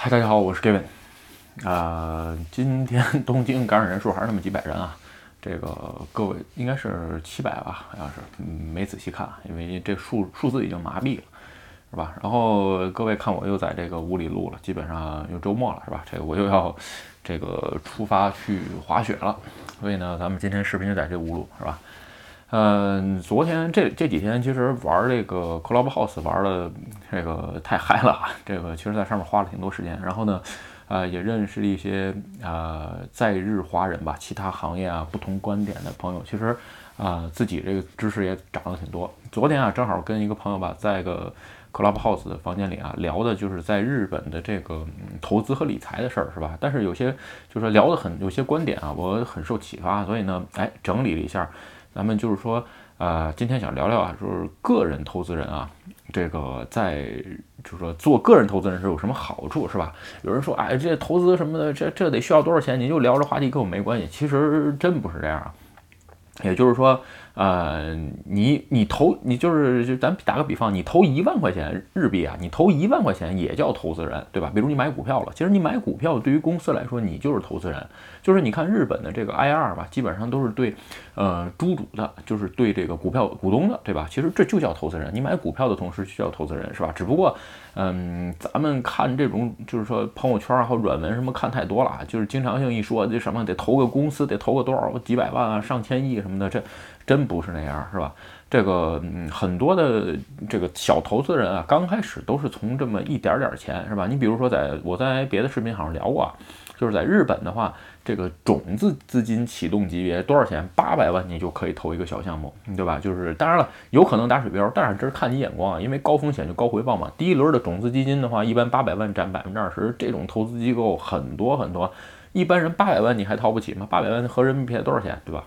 嗨，大家好，我是 Gavin。啊，今天 东京感染人数还是那么几百人啊，这个各位应该是七百吧，好像是，没仔细看，因为这数数字已经麻痹了，是吧？然后各位看我又在这个屋里录了，基本上又周末了，是吧？这个我又要这个出发去滑雪了，所以呢，咱们今天视频就在这屋录，是吧？嗯，昨天这这几天其实玩这个 Clubhouse 玩的这个太嗨了，这个其实在上面花了挺多时间。然后呢，呃，也认识了一些呃在日华人吧，其他行业啊不同观点的朋友。其实啊，自己这个知识也涨了挺多。昨天啊，正好跟一个朋友吧，在个 Clubhouse 的房间里啊，聊的就是在日本的这个投资和理财的事儿，是吧？但是有些就是说聊的很有些观点啊，我很受启发，所以呢，哎，整理了一下。咱们就是说，呃，今天想聊聊啊，就是个人投资人啊，这个在就是说做个人投资人是有什么好处，是吧？有人说，哎，这投资什么的，这这得需要多少钱？你就聊这话题跟我没关系。其实真不是这样啊，也就是说。呃，你你投你就是就咱打个比方，你投一万块钱日币啊，你投一万块钱也叫投资人，对吧？比如你买股票了，其实你买股票对于公司来说，你就是投资人。就是你看日本的这个 IR 吧，基本上都是对呃猪主的，就是对这个股票股东的，对吧？其实这就叫投资人。你买股票的同时就叫投资人，是吧？只不过嗯，咱们看这种就是说朋友圈啊和软文什么看太多了啊，就是经常性一说这什么得投个公司得投个多少几百万啊上千亿什么的，这。真不是那样，是吧？这个嗯，很多的这个小投资人啊，刚开始都是从这么一点点钱，是吧？你比如说，在我在别的视频好像聊过，啊，就是在日本的话，这个种子资金启动级别多少钱？八百万你就可以投一个小项目，对吧？就是当然了，有可能打水漂，但是这是看你眼光啊，因为高风险就高回报嘛。第一轮的种子基金的话，一般八百万占百分之二十，这种投资机构很多很多，一般人八百万你还掏不起吗？八百万合人民币多少钱，对吧？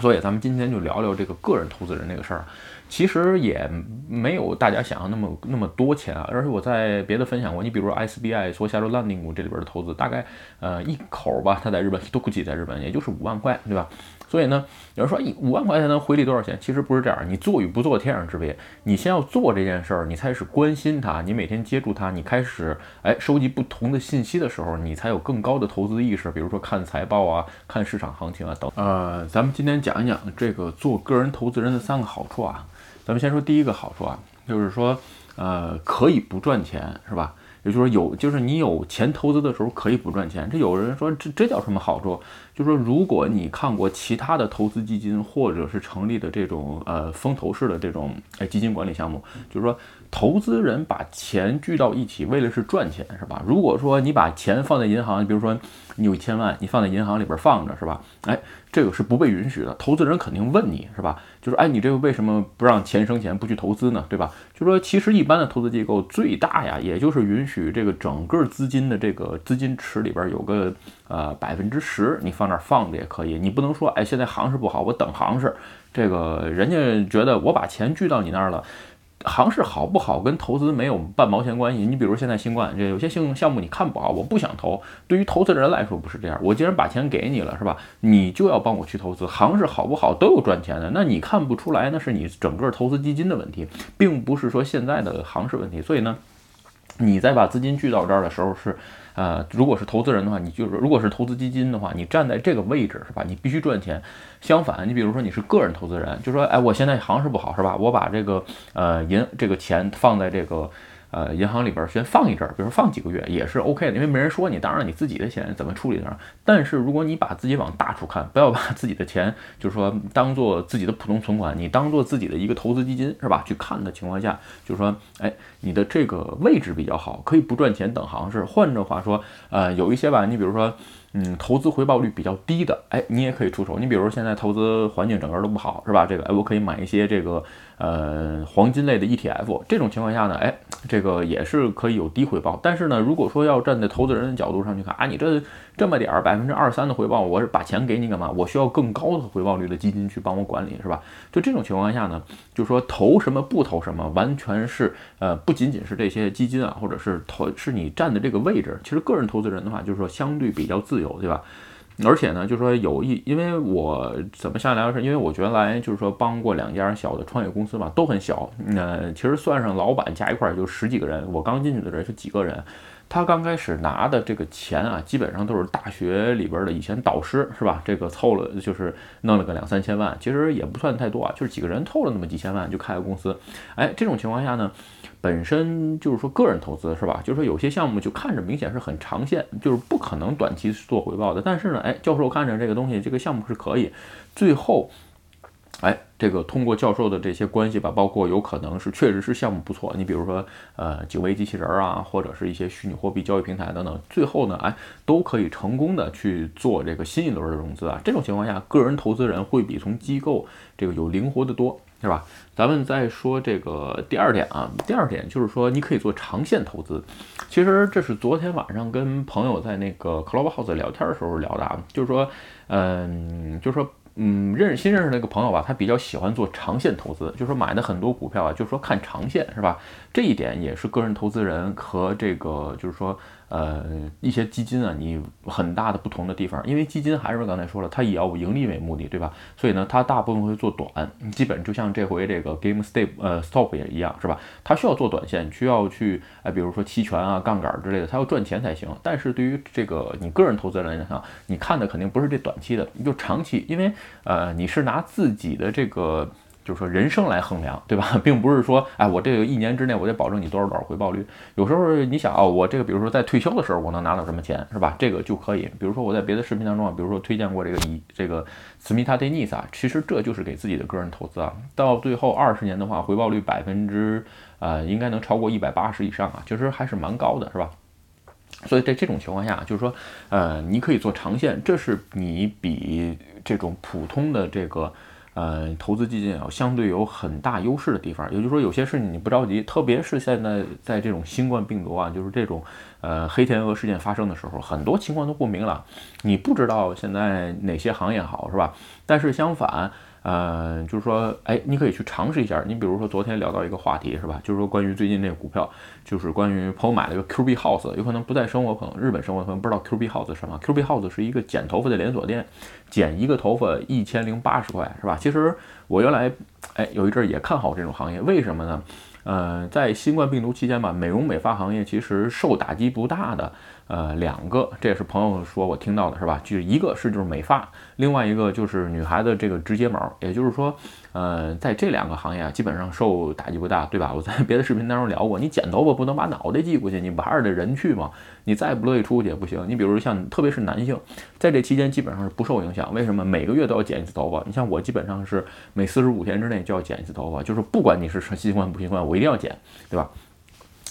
所以咱们今天就聊聊这个个人投资人这个事儿，其实也没有大家想象那么那么多钱啊。而且我在别的分享过，你比如说 SBI 说下周 landing 这里边的投资，大概呃一口吧，他在日本都估计在日本也就是五万块，对吧？所以呢，有人说，一五万块钱能回利多少钱？其实不是这样，你做与不做天壤之别。你先要做这件事儿，你开始关心它，你每天接触它，你开始哎收集不同的信息的时候，你才有更高的投资意识。比如说看财报啊，看市场行情啊等。呃，咱们今天讲一讲这个做个人投资人的三个好处啊。咱们先说第一个好处啊，就是说呃可以不赚钱，是吧？也就是说，有就是你有钱投资的时候可以不赚钱。这有人说这这叫什么好处？就是说，如果你看过其他的投资基金或者是成立的这种呃风投式的这种哎基金管理项目，就是说投资人把钱聚到一起，为了是赚钱，是吧？如果说你把钱放在银行，比如说你有一千万，你放在银行里边放着，是吧？哎。这个是不被允许的，投资人肯定问你是吧？就是哎，你这个为什么不让钱生钱，不去投资呢？对吧？就说其实一般的投资机构最大呀，也就是允许这个整个资金的这个资金池里边有个呃百分之十，你放那儿放着也可以。你不能说哎，现在行市不好，我等行市。这个人家觉得我把钱聚到你那儿了。行市好不好跟投资没有半毛钱关系。你比如现在新冠，这有些新项目你看不好，我不想投。对于投资人来说不是这样，我既然把钱给你了，是吧？你就要帮我去投资。行市好不好都有赚钱的，那你看不出来，那是你整个投资基金的问题，并不是说现在的行市问题。所以呢，你在把资金聚到这儿的时候是。呃，如果是投资人的话，你就是如果是投资基金的话，你站在这个位置是吧？你必须赚钱。相反，你比如说你是个人投资人，就说，哎，我现在行市不好是吧？我把这个呃银这个钱放在这个。呃，银行里边先放一阵儿，比如说放几个月也是 OK 的，因为没人说你。当然，你自己的钱怎么处理呢？但是如果你把自己往大处看，不要把自己的钱，就是说当做自己的普通存款，你当做自己的一个投资基金，是吧？去看的情况下，就是说，哎，你的这个位置比较好，可以不赚钱等行市。换着话说，呃，有一些吧，你比如说。嗯，投资回报率比较低的，哎，你也可以出手。你比如现在投资环境整个都不好，是吧？这个，哎，我可以买一些这个呃黄金类的 ETF。这种情况下呢，哎，这个也是可以有低回报。但是呢，如果说要站在投资人的角度上去看，啊，你这这么点儿百分之二三的回报，我是把钱给你干嘛？我需要更高的回报率的基金去帮我管理，是吧？就这种情况下呢，就说投什么不投什么，完全是呃不仅仅是这些基金啊，或者是投是你站的这个位置。其实个人投资人的话，就是说相对比较自。由对吧？而且呢，就是说有一，因为我怎么下来是，因为我原来就是说帮过两家小的创业公司嘛，都很小，呃，其实算上老板加一块儿就十几个人，我刚进去的人是几个人。他刚开始拿的这个钱啊，基本上都是大学里边的以前导师，是吧？这个凑了就是弄了个两三千万，其实也不算太多啊，就是几个人凑了那么几千万就开个公司。哎，这种情况下呢，本身就是说个人投资，是吧？就是说有些项目就看着明显是很长线，就是不可能短期做回报的。但是呢，哎，教授看着这个东西，这个项目是可以，最后。哎，这个通过教授的这些关系吧，包括有可能是确实是项目不错，你比如说呃警卫机器人啊，或者是一些虚拟货币交易平台等等，最后呢，哎都可以成功的去做这个新一轮的融资啊。这种情况下，个人投资人会比从机构这个有灵活的多，是吧？咱们再说这个第二点啊，第二点就是说你可以做长线投资。其实这是昨天晚上跟朋友在那个 Clubhouse 聊天的时候聊的啊，就是说，嗯，就是说。嗯，认识新认识那个朋友吧，他比较喜欢做长线投资，就是说买的很多股票啊，就是说看长线，是吧？这一点也是个人投资人和这个就是说。呃，一些基金啊，你很大的不同的地方，因为基金还是刚才说了，它以要盈利为目的，对吧？所以呢，它大部分会做短，基本就像这回这个 Game Stop 呃 Stop 也一样，是吧？它需要做短线，需要去哎，比如说期权啊、杠杆之类的，它要赚钱才行。但是对于这个你个人投资人来讲，你看的肯定不是这短期的，你就长期，因为呃，你是拿自己的这个。就是说人生来衡量，对吧？并不是说，哎，我这个一年之内我得保证你多少多少回报率。有时候你想啊，我这个比如说在退休的时候我能拿到什么钱，是吧？这个就可以。比如说我在别的视频当中啊，比如说推荐过这个以这个斯密达·戴尼斯啊，其实这就是给自己的个人投资啊。到最后二十年的话，回报率百分之呃应该能超过一百八十以上啊，其实还是蛮高的，是吧？所以在这种情况下，就是说，呃，你可以做长线，这是你比这种普通的这个。呃，投资基金啊，相对有很大优势的地方，也就是说，有些事情你不着急，特别是现在在这种新冠病毒啊，就是这种呃黑天鹅事件发生的时候，很多情况都不明朗，你不知道现在哪些行业好，是吧？但是相反。呃，就是说，哎，你可以去尝试一下。你比如说，昨天聊到一个话题，是吧？就是说，关于最近这个股票，就是关于朋友买了一个 Q B House，有可能不在生活，可能日本生活，可能不知道 Q B House 是什么。Q B House 是一个剪头发的连锁店，剪一个头发一千零八十块，是吧？其实我原来，哎，有一阵儿也看好这种行业，为什么呢？呃，在新冠病毒期间吧，美容美发行业其实受打击不大的。呃，两个，这也是朋友说我听到的，是吧？就是一个是就是美发，另外一个就是女孩子这个直睫毛。也就是说，呃，在这两个行业啊，基本上受打击不大，对吧？我在别的视频当中聊过，你剪头发不能把脑袋寄过去，你不还是得人去吗？你再不乐意出去也不行。你比如像特别是男性，在这期间基本上是不受影响。为什么？每个月都要剪一次头发。你像我基本上是每四十五天之内就要剪一次头发，就是不管你是新冠不新冠，我一定要剪，对吧？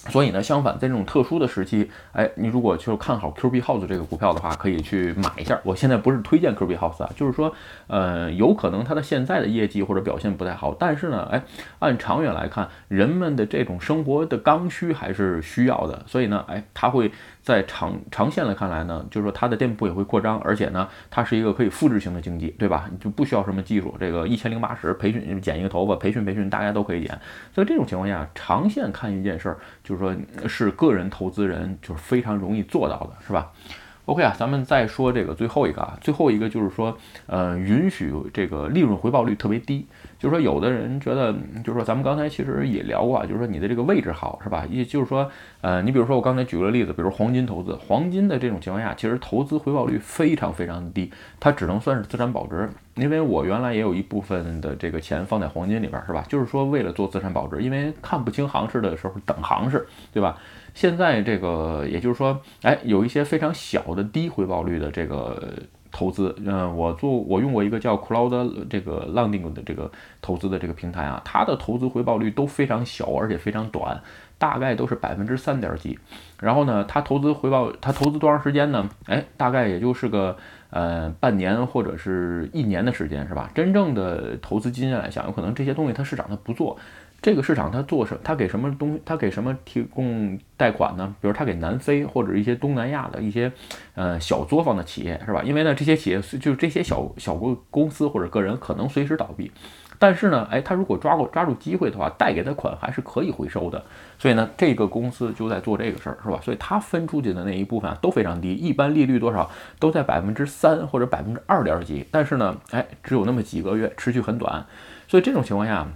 所以呢，相反，在这种特殊的时期，哎，你如果就看好 Q B House 这个股票的话，可以去买一下。我现在不是推荐 Q B House 啊，就是说，呃，有可能它的现在的业绩或者表现不太好，但是呢，哎，按长远来看，人们的这种生活的刚需还是需要的，所以呢，哎，它会。在长长线来看来呢，就是说它的店铺也会扩张，而且呢，它是一个可以复制型的经济，对吧？你就不需要什么技术，这个一千零八十培训剪一个头发，培训培训大家都可以剪。所以这种情况下，长线看一件事儿，就是说是个人投资人就是非常容易做到的，是吧？OK 啊，咱们再说这个最后一个啊，最后一个就是说，呃，允许这个利润回报率特别低。就是说，有的人觉得，就是说，咱们刚才其实也聊过啊，就是说你的这个位置好，是吧？也就是说，呃，你比如说我刚才举个例子，比如黄金投资，黄金的这种情况下，其实投资回报率非常非常的低，它只能算是资产保值。因为我原来也有一部分的这个钱放在黄金里边，是吧？就是说为了做资产保值，因为看不清行市的时候等行市，对吧？现在这个，也就是说，哎，有一些非常小的低回报率的这个投资，嗯，我做我用过一个叫 Cloud 这个 Landing 的这个投资的这个平台啊，它的投资回报率都非常小，而且非常短，大概都是百分之三点几。然后呢，它投资回报，它投资多长时间呢？哎，大概也就是个呃半年或者是一年的时间，是吧？真正的投资基金来讲，有可能这些东西它市场它不做。这个市场它做什？它给什么东？它给什么提供贷款呢？比如它给南非或者一些东南亚的一些呃小作坊的企业，是吧？因为呢，这些企业就是这些小小公公司或者个人可能随时倒闭。但是呢，哎，他如果抓过抓住机会的话，贷给他款还是可以回收的。所以呢，这个公司就在做这个事儿，是吧？所以他分出去的那一部分都非常低，一般利率多少都在百分之三或者百分之二点几。但是呢，哎，只有那么几个月，持续很短。所以这种情况下，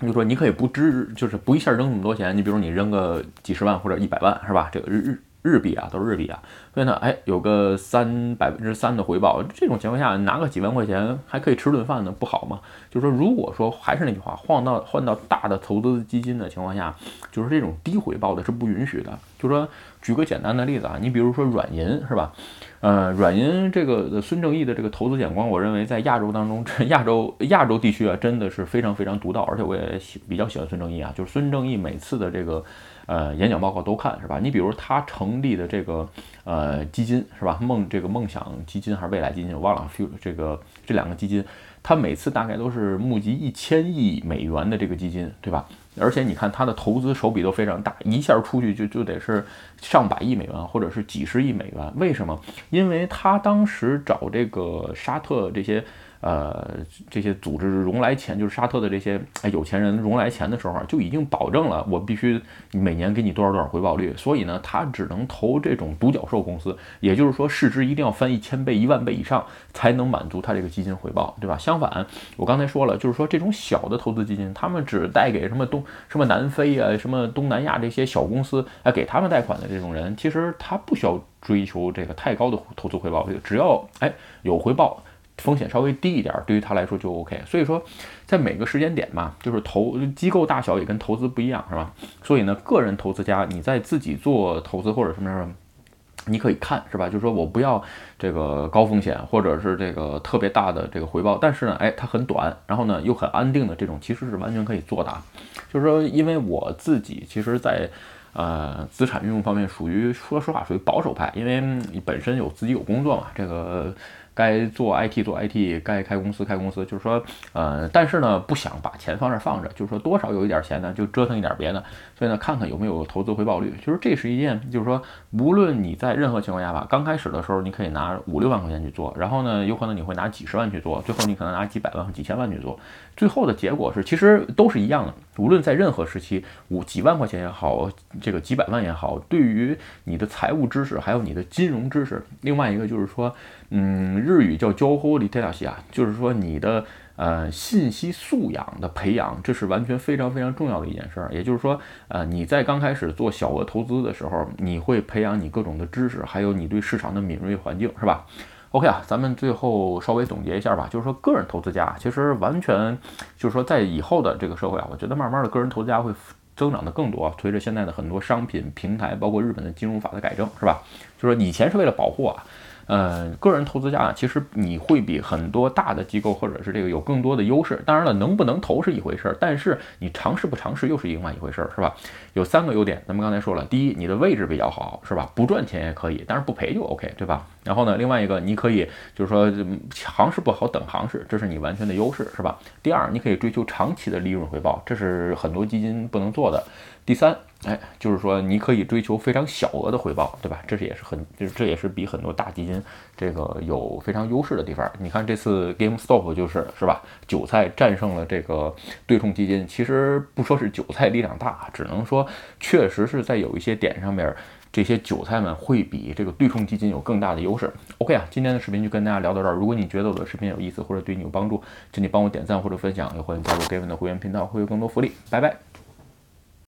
就说你可以不支，就是不一下扔那么多钱。你比如你扔个几十万或者一百万，是吧？这个日日。日币啊，都是日币啊，所以呢，哎，有个三百分之三的回报，这种情况下拿个几万块钱还可以吃顿饭呢，不好吗？就是说，如果说还是那句话，换到换到大的投资基金的情况下，就是这种低回报的是不允许的。就是说举个简单的例子啊，你比如说软银是吧？呃，软银这个孙正义的这个投资眼光，我认为在亚洲当中，亚洲亚洲地区啊，真的是非常非常独到，而且我也喜比较喜欢孙正义啊，就是孙正义每次的这个。呃，演讲报告都看是吧？你比如他成立的这个呃基金是吧？梦这个梦想基金还是未来基金？我忘了。这个这两个基金，他每次大概都是募集一千亿美元的这个基金，对吧？而且你看他的投资手笔都非常大，一下出去就就得是上百亿美元或者是几十亿美元。为什么？因为他当时找这个沙特这些。呃，这些组织融来钱，就是沙特的这些哎有钱人融来钱的时候，就已经保证了我必须每年给你多少多少回报率。所以呢，他只能投这种独角兽公司，也就是说市值一定要翻一千倍、一万倍以上，才能满足他这个基金回报，对吧？相反，我刚才说了，就是说这种小的投资基金，他们只贷给什么东什么南非啊、什么东南亚这些小公司，哎，给他们贷款的这种人，其实他不需要追求这个太高的投资回报率，只要哎有回报。风险稍微低一点，对于他来说就 OK。所以说，在每个时间点嘛，就是投机构大小也跟投资不一样，是吧？所以呢，个人投资家你在自己做投资或者什么什么，你可以看，是吧？就是说我不要这个高风险或者是这个特别大的这个回报，但是呢，哎，它很短，然后呢又很安定的这种，其实是完全可以做的。就是说，因为我自己其实，在呃资产运用方面属于说实话属于保守派，因为你本身有自己有工作嘛，这个。该做 IT 做 IT，该开公司开公司，就是说，呃，但是呢，不想把钱放这放着，就是说多少有一点钱呢，就折腾一点别的，所以呢，看看有没有投资回报率。其实这是一件，就是说，无论你在任何情况下吧，刚开始的时候你可以拿五六万块钱去做，然后呢，有可能你会拿几十万去做，最后你可能拿几百万、几千万去做，最后的结果是，其实都是一样的。无论在任何时期，五几万块钱也好，这个几百万也好，对于你的财务知识还有你的金融知识，另外一个就是说。嗯，日语叫交互里特亚西啊，就是说你的呃信息素养的培养，这是完全非常非常重要的一件事儿。也就是说，呃，你在刚开始做小额投资的时候，你会培养你各种的知识，还有你对市场的敏锐环境，是吧？OK 啊，咱们最后稍微总结一下吧，就是说个人投资家其实完全就是说在以后的这个社会啊，我觉得慢慢的个人投资家会增长的更多，随着现在的很多商品平台，包括日本的金融法的改正，是吧？就是说以前是为了保护啊。呃，个人投资家啊，其实你会比很多大的机构或者是这个有更多的优势。当然了，能不能投是一回事儿，但是你尝试不尝试又是另外一回事儿，是吧？有三个优点，咱们刚才说了，第一，你的位置比较好，是吧？不赚钱也可以，但是不赔就 OK，对吧？然后呢，另外一个，你可以就是说行市不好等行市，这是你完全的优势，是吧？第二，你可以追求长期的利润回报，这是很多基金不能做的。第三，哎，就是说你可以追求非常小额的回报，对吧？这是也是很，就是这也是比很多大基金这个有非常优势的地方。你看这次 GameStop 就是是吧？韭菜战胜了这个对冲基金，其实不说是韭菜力量大，只能说确实是在有一些点上面，这些韭菜们会比这个对冲基金有更大的优势。OK 啊，今天的视频就跟大家聊到这儿。如果你觉得我的视频有意思或者对你有帮助，请你帮我点赞或者分享，也欢迎加入 Gavin 的会员频道，会有更多福利。拜拜。